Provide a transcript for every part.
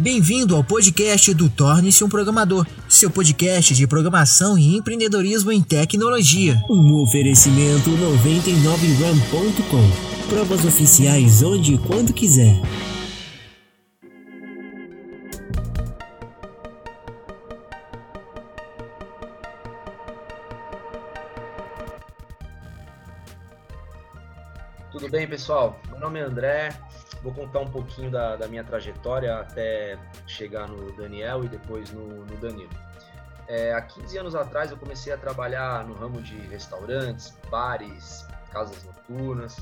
Bem-vindo ao podcast do Torne-se um Programador, seu podcast de programação e empreendedorismo em tecnologia. Um oferecimento 99ram.com. Provas oficiais onde e quando quiser. Tudo bem, pessoal? Meu nome é André, Vou contar um pouquinho da, da, minha trajetória até chegar no Daniel e depois no, no Danilo. É, há 15 anos atrás eu comecei a trabalhar no ramo de restaurantes, bares, casas noturnas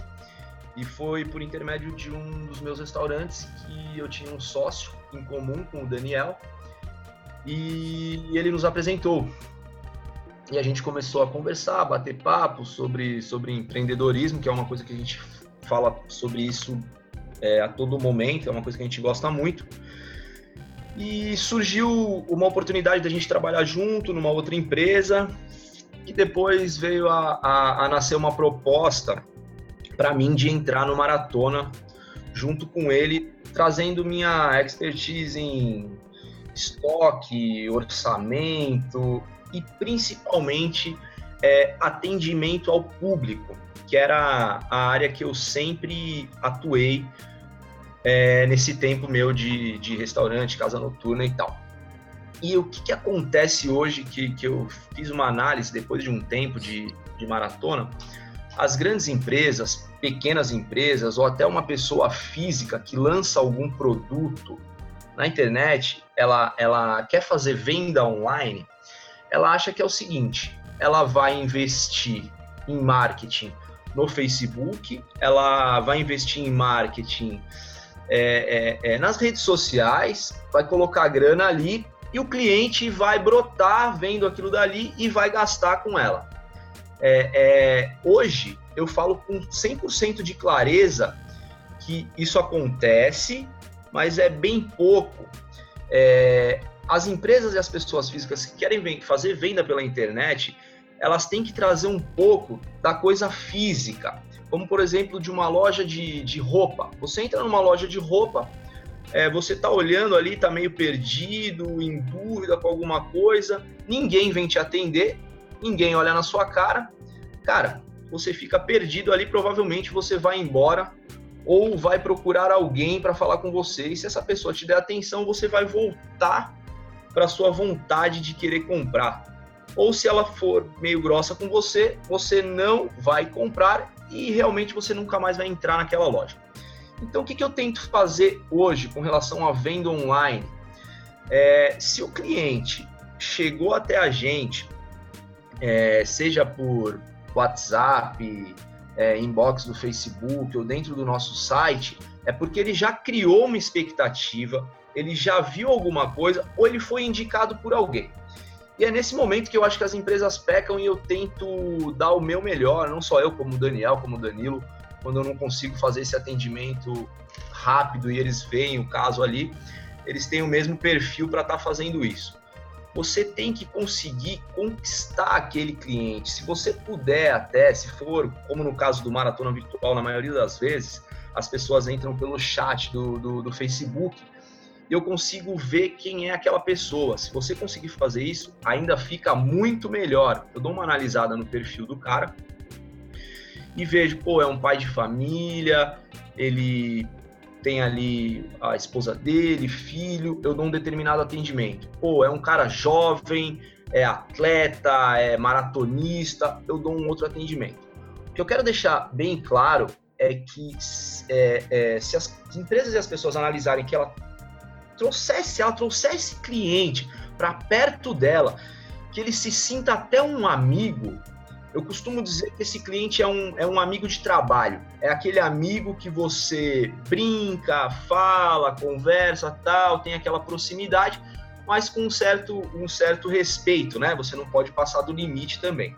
e foi por intermédio de um dos meus restaurantes que eu tinha um sócio em comum com o Daniel e ele nos apresentou. E a gente começou a conversar, a bater papo sobre, sobre empreendedorismo, que é uma coisa que a gente fala sobre isso é, a todo momento, é uma coisa que a gente gosta muito. E surgiu uma oportunidade da gente trabalhar junto numa outra empresa, e depois veio a, a, a nascer uma proposta para mim de entrar no maratona junto com ele, trazendo minha expertise em estoque, orçamento e principalmente é, atendimento ao público que era a área que eu sempre atuei é, nesse tempo meu de, de restaurante, casa noturna e tal. E o que, que acontece hoje que, que eu fiz uma análise depois de um tempo de, de maratona? As grandes empresas, pequenas empresas ou até uma pessoa física que lança algum produto na internet, ela, ela quer fazer venda online, ela acha que é o seguinte: ela vai investir em marketing no Facebook, ela vai investir em marketing é, é, é, nas redes sociais, vai colocar grana ali e o cliente vai brotar vendo aquilo dali e vai gastar com ela. É, é, hoje, eu falo com 100% de clareza que isso acontece, mas é bem pouco. É, as empresas e as pessoas físicas que querem fazer venda pela internet, elas têm que trazer um pouco da coisa física, como por exemplo de uma loja de, de roupa. Você entra numa loja de roupa, é, você está olhando ali, está meio perdido, em dúvida com alguma coisa, ninguém vem te atender, ninguém olha na sua cara, cara, você fica perdido ali, provavelmente você vai embora ou vai procurar alguém para falar com você. E se essa pessoa te der atenção, você vai voltar para sua vontade de querer comprar ou se ela for meio grossa com você, você não vai comprar e realmente você nunca mais vai entrar naquela loja. Então, o que, que eu tento fazer hoje com relação à venda online? É, se o cliente chegou até a gente, é, seja por WhatsApp, é, inbox do Facebook ou dentro do nosso site, é porque ele já criou uma expectativa, ele já viu alguma coisa ou ele foi indicado por alguém. E é nesse momento que eu acho que as empresas pecam e eu tento dar o meu melhor, não só eu, como o Daniel, como o Danilo, quando eu não consigo fazer esse atendimento rápido e eles veem o caso ali, eles têm o mesmo perfil para estar tá fazendo isso. Você tem que conseguir conquistar aquele cliente. Se você puder, até, se for, como no caso do Maratona Virtual, na maioria das vezes, as pessoas entram pelo chat do, do, do Facebook e eu consigo ver quem é aquela pessoa. Se você conseguir fazer isso, ainda fica muito melhor. Eu dou uma analisada no perfil do cara e vejo, pô, é um pai de família, ele tem ali a esposa dele, filho, eu dou um determinado atendimento. Pô, é um cara jovem, é atleta, é maratonista, eu dou um outro atendimento. O que eu quero deixar bem claro é que é, é, se as empresas e as pessoas analisarem que ela trouxesse ela, trouxesse cliente para perto dela, que ele se sinta até um amigo. Eu costumo dizer que esse cliente é um, é um amigo de trabalho. É aquele amigo que você brinca, fala, conversa, tal, tem aquela proximidade, mas com um certo, um certo respeito, né? Você não pode passar do limite também.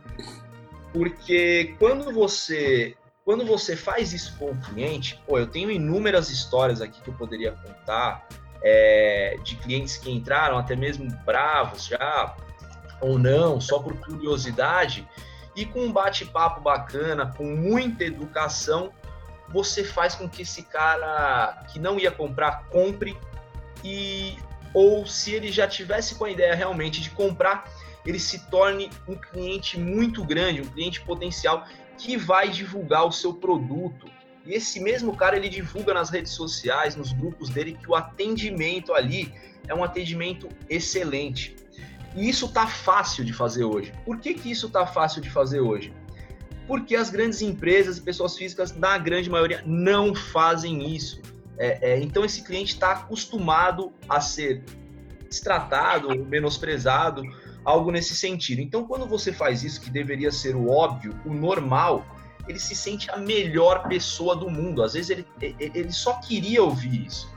Porque quando você quando você faz isso com o cliente, pô, eu tenho inúmeras histórias aqui que eu poderia contar é, de clientes que entraram até mesmo bravos já, ou não, só por curiosidade, e com um bate-papo bacana, com muita educação, você faz com que esse cara que não ia comprar, compre, e ou se ele já tivesse com a ideia realmente de comprar, ele se torne um cliente muito grande, um cliente potencial que vai divulgar o seu produto. E esse mesmo cara ele divulga nas redes sociais, nos grupos dele que o atendimento ali é um atendimento excelente. E isso tá fácil de fazer hoje. Por que, que isso tá fácil de fazer hoje? Porque as grandes empresas e pessoas físicas, na grande maioria, não fazem isso. É, é, então esse cliente está acostumado a ser destratado, menosprezado, algo nesse sentido. Então, quando você faz isso, que deveria ser o óbvio, o normal, ele se sente a melhor pessoa do mundo. Às vezes ele, ele só queria ouvir isso.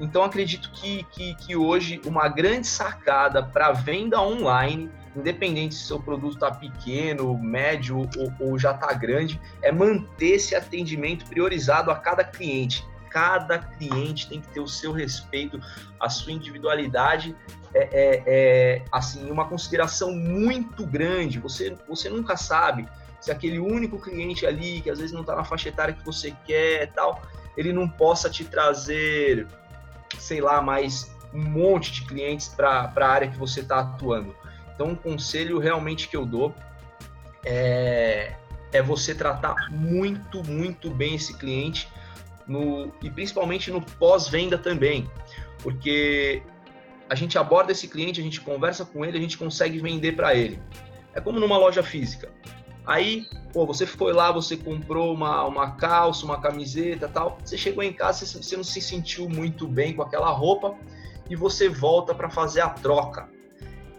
Então, acredito que, que, que hoje uma grande sacada para venda online, independente se seu produto está pequeno, médio ou, ou já está grande, é manter esse atendimento priorizado a cada cliente cada cliente tem que ter o seu respeito, a sua individualidade, é, é, é assim uma consideração muito grande. Você, você nunca sabe se aquele único cliente ali que às vezes não está na faixa etária que você quer, tal, ele não possa te trazer, sei lá, mais um monte de clientes para a área que você está atuando. Então, um conselho realmente que eu dou é, é você tratar muito, muito bem esse cliente no, e principalmente no pós-venda também, porque a gente aborda esse cliente, a gente conversa com ele, a gente consegue vender para ele. É como numa loja física. Aí, pô, você foi lá, você comprou uma, uma calça, uma camiseta tal. Você chegou em casa, você, você não se sentiu muito bem com aquela roupa e você volta para fazer a troca.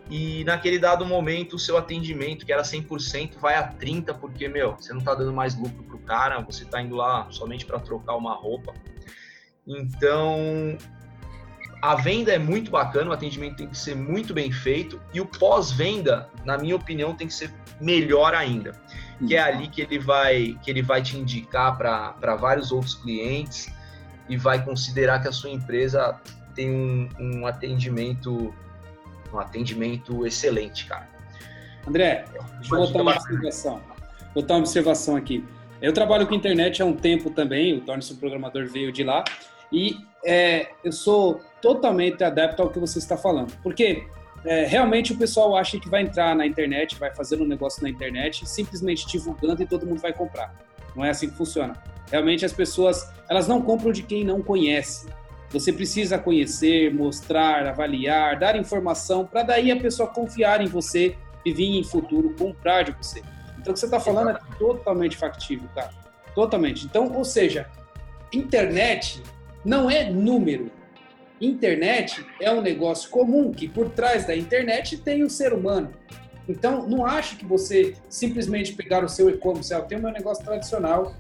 E naquele dado momento, o seu atendimento, que era 100%, vai a 30%, porque, meu, você não está dando mais lucro cara, você está indo lá somente para trocar uma roupa. Então, a venda é muito bacana, o atendimento tem que ser muito bem feito e o pós-venda, na minha opinião, tem que ser melhor ainda. Que é ali que ele vai, que ele vai te indicar para vários outros clientes e vai considerar que a sua empresa tem um, um atendimento um atendimento excelente, cara. André, deixa eu botar uma observação. Botar uma observação aqui. Eu trabalho com internet há um tempo também, o Torne-se um Programador veio de lá, e é, eu sou totalmente adepto ao que você está falando. Porque é, realmente o pessoal acha que vai entrar na internet, vai fazer um negócio na internet, simplesmente divulgando e todo mundo vai comprar. Não é assim que funciona. Realmente as pessoas, elas não compram de quem não conhece. Você precisa conhecer, mostrar, avaliar, dar informação, para daí a pessoa confiar em você e vir em futuro comprar de você. Então, o que você está falando é totalmente factível, cara. Totalmente. Então, ou seja, internet não é número. Internet é um negócio comum que por trás da internet tem o ser humano. Então, não acho que você simplesmente pegar o seu e-commerce, ah, eu tenho meu negócio tradicional,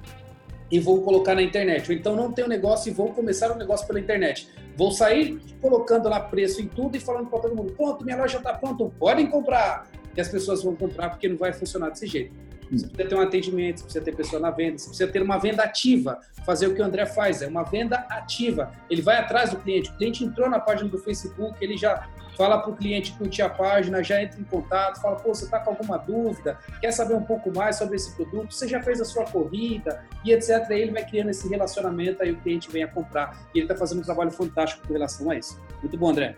e vou colocar na internet. Ou então não tenho negócio e vou começar um negócio pela internet. Vou sair colocando lá preço em tudo e falando para todo mundo: pronto, minha loja está pronta, podem comprar. E as pessoas vão comprar porque não vai funcionar desse jeito. Você precisa ter um atendimento, você precisa ter pessoa na venda, você precisa ter uma venda ativa. Fazer o que o André faz, é uma venda ativa. Ele vai atrás do cliente. O cliente entrou na página do Facebook, ele já fala para o cliente curtir a página, já entra em contato, fala, pô, você está com alguma dúvida, quer saber um pouco mais sobre esse produto, você já fez a sua corrida e etc. Aí ele vai criando esse relacionamento, aí o cliente vem a comprar. E ele está fazendo um trabalho fantástico com relação a isso. Muito bom, André.